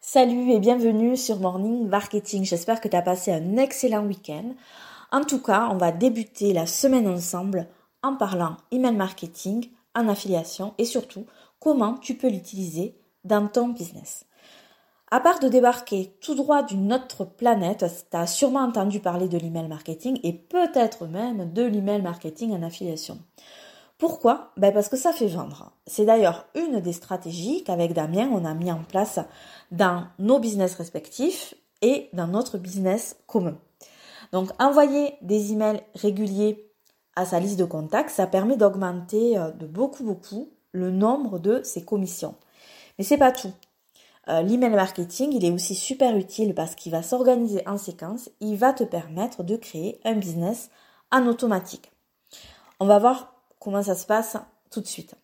Salut et bienvenue sur Morning Marketing. J'espère que tu as passé un excellent week-end. En tout cas, on va débuter la semaine ensemble en parlant email marketing, en affiliation et surtout comment tu peux l'utiliser dans ton business. À part de débarquer tout droit d'une autre planète, tu as sûrement entendu parler de l'email marketing et peut-être même de l'email marketing en affiliation. Pourquoi? Ben Parce que ça fait vendre. C'est d'ailleurs une des stratégies qu'avec Damien, on a mis en place dans nos business respectifs et dans notre business commun. Donc, envoyer des emails réguliers à sa liste de contacts, ça permet d'augmenter euh, de beaucoup, beaucoup le nombre de ses commissions. Mais c'est pas tout. Euh, l'email marketing, il est aussi super utile parce qu'il va s'organiser en séquence. Il va te permettre de créer un business en automatique. On va voir comment ça se passe tout de suite.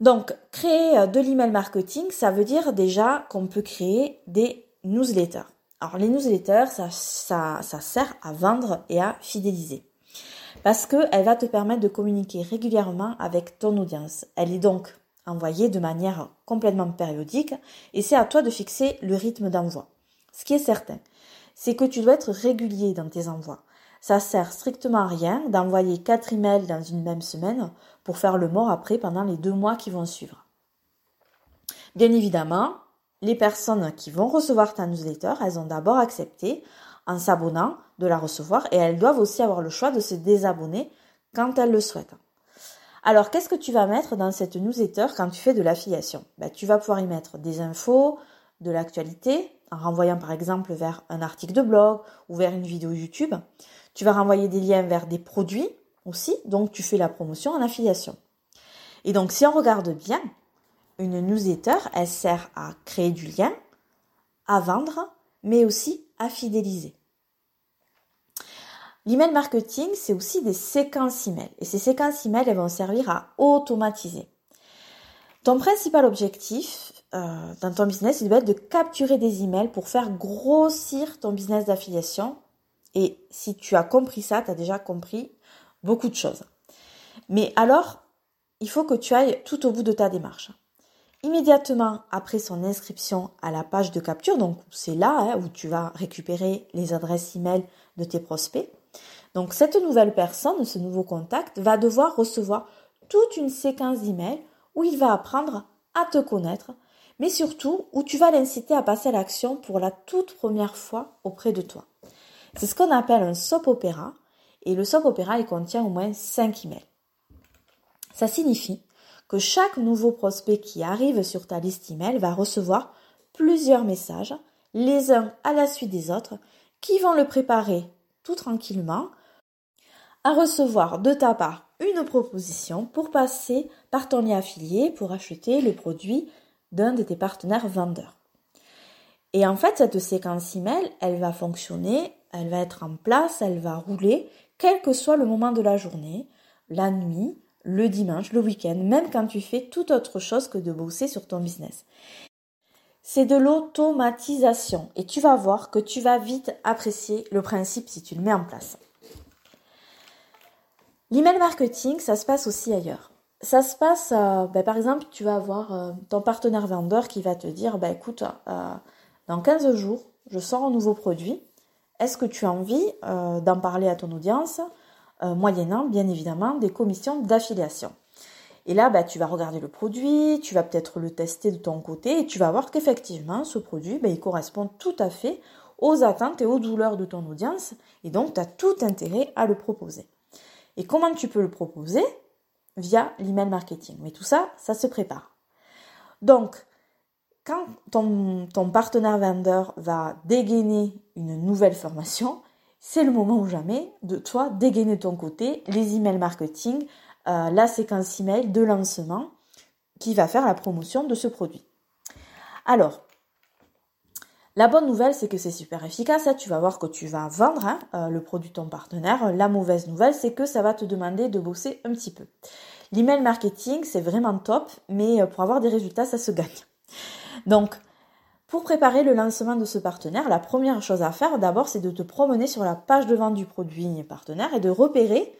Donc, créer euh, de l'email marketing, ça veut dire déjà qu'on peut créer des newsletters. Alors, les newsletters, ça, ça, sert à vendre et à fidéliser. Parce qu'elle va te permettre de communiquer régulièrement avec ton audience. Elle est donc envoyée de manière complètement périodique et c'est à toi de fixer le rythme d'envoi. Ce qui est certain, c'est que tu dois être régulier dans tes envois. Ça sert strictement à rien d'envoyer quatre emails dans une même semaine pour faire le mort après pendant les deux mois qui vont suivre. Bien évidemment, les personnes qui vont recevoir ta newsletter, elles ont d'abord accepté en s'abonnant de la recevoir et elles doivent aussi avoir le choix de se désabonner quand elles le souhaitent. Alors, qu'est-ce que tu vas mettre dans cette newsletter quand tu fais de l'affiliation? Ben, Tu vas pouvoir y mettre des infos, de l'actualité, en renvoyant par exemple vers un article de blog ou vers une vidéo YouTube. Tu vas renvoyer des liens vers des produits aussi, donc tu fais la promotion en affiliation. Et donc si on regarde bien, une newsletter, elle sert à créer du lien, à vendre, mais aussi à fidéliser. L'email marketing, c'est aussi des séquences email. Et ces séquences email, elles vont servir à automatiser. Ton principal objectif euh, dans ton business, il doit être de capturer des emails pour faire grossir ton business d'affiliation et si tu as compris ça, tu as déjà compris beaucoup de choses. Mais alors, il faut que tu ailles tout au bout de ta démarche. Immédiatement après son inscription à la page de capture, donc c'est là hein, où tu vas récupérer les adresses e-mail de tes prospects. Donc cette nouvelle personne, ce nouveau contact, va devoir recevoir toute une séquence d'emails où il va apprendre à te connaître, mais surtout où tu vas l'inciter à passer à l'action pour la toute première fois auprès de toi. C'est ce qu'on appelle un soap opéra. Et le soap opéra, il contient au moins 5 emails. Ça signifie que chaque nouveau prospect qui arrive sur ta liste email va recevoir plusieurs messages, les uns à la suite des autres, qui vont le préparer tout tranquillement à recevoir de ta part une proposition pour passer par ton lien affilié pour acheter le produit d'un de tes partenaires vendeurs. Et en fait, cette séquence email, elle va fonctionner elle va être en place, elle va rouler, quel que soit le moment de la journée, la nuit, le dimanche, le week-end, même quand tu fais toute autre chose que de bosser sur ton business. C'est de l'automatisation et tu vas voir que tu vas vite apprécier le principe si tu le mets en place. L'email marketing, ça se passe aussi ailleurs. Ça se passe, euh, ben, par exemple, tu vas avoir euh, ton partenaire vendeur qui va te dire, bah, écoute, euh, dans 15 jours, je sors un nouveau produit. Est-ce que tu as envie euh, d'en parler à ton audience, euh, moyennant bien évidemment des commissions d'affiliation Et là, bah, tu vas regarder le produit, tu vas peut-être le tester de ton côté et tu vas voir qu'effectivement, ce produit, bah, il correspond tout à fait aux attentes et aux douleurs de ton audience et donc tu as tout intérêt à le proposer. Et comment tu peux le proposer? Via l'email marketing. Mais tout ça, ça se prépare. Donc, quand ton, partenaire vendeur va dégainer une nouvelle formation, c'est le moment ou jamais de toi dégainer ton côté les emails marketing, euh, la séquence email de lancement qui va faire la promotion de ce produit. Alors, la bonne nouvelle, c'est que c'est super efficace. Hein. Tu vas voir que tu vas vendre hein, euh, le produit de ton partenaire. La mauvaise nouvelle, c'est que ça va te demander de bosser un petit peu. L'email marketing, c'est vraiment top, mais euh, pour avoir des résultats, ça se gagne. Donc, pour préparer le lancement de ce partenaire, la première chose à faire d'abord, c'est de te promener sur la page de vente du produit partenaire et de repérer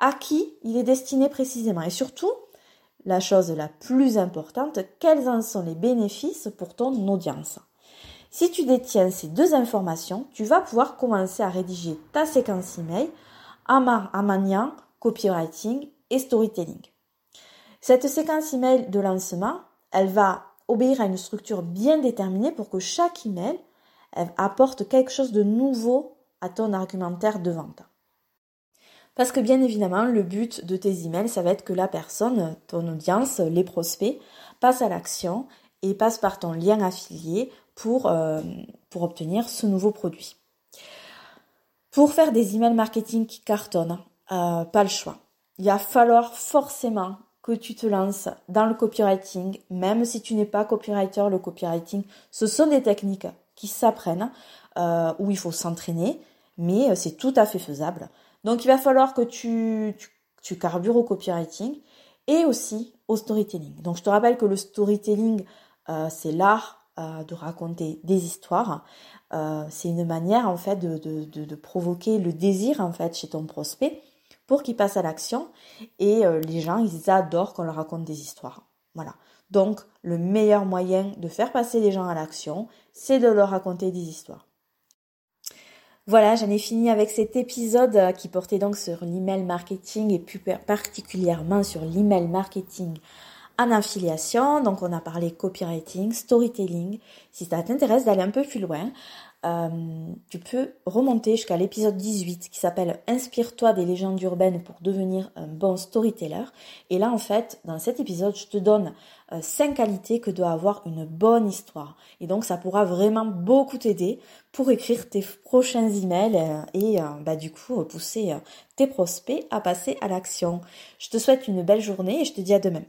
à qui il est destiné précisément. Et surtout, la chose la plus importante, quels en sont les bénéfices pour ton audience. Si tu détiens ces deux informations, tu vas pouvoir commencer à rédiger ta séquence email en maniant copywriting et storytelling. Cette séquence email de lancement, elle va obéir à une structure bien déterminée pour que chaque email apporte quelque chose de nouveau à ton argumentaire de vente. Parce que bien évidemment, le but de tes emails, ça va être que la personne, ton audience, les prospects, passe à l'action et passe par ton lien affilié pour, euh, pour obtenir ce nouveau produit. Pour faire des emails marketing qui cartonnent, euh, pas le choix. Il va falloir forcément tu te lances dans le copywriting, même si tu n'es pas copywriter, le copywriting, ce sont des techniques qui s'apprennent, euh, où il faut s'entraîner, mais euh, c'est tout à fait faisable. Donc il va falloir que tu, tu, carbures au copywriting et aussi au storytelling. Donc je te rappelle que le storytelling, euh, c'est l'art de raconter des histoires. c'est une manière en fait de, provoquer le désir en fait chez ton prospect pour qu'ils passent à l'action. Et euh, les gens, ils adorent qu'on leur raconte des histoires. Voilà. Donc, le meilleur moyen de faire passer les gens à l'action, c'est de leur raconter des histoires. Voilà, j'en ai fini avec cet épisode euh, qui portait donc sur l'email marketing et plus particulièrement sur l'email marketing en affiliation. Donc on a parlé copywriting, storytelling. Si ça t'intéresse d'aller un peu plus loin, euh, tu peux remonter jusqu'à l'épisode 18 qui s'appelle Inspire-toi des légendes urbaines pour devenir un bon storyteller. Et là, en fait, dans cet épisode, je te donne euh, cinq qualités que doit avoir une bonne histoire. Et donc, ça pourra vraiment beaucoup t'aider pour écrire tes prochains emails euh, et bah, du coup pousser tes prospects à passer à l'action. Je te souhaite une belle journée et je te dis à demain.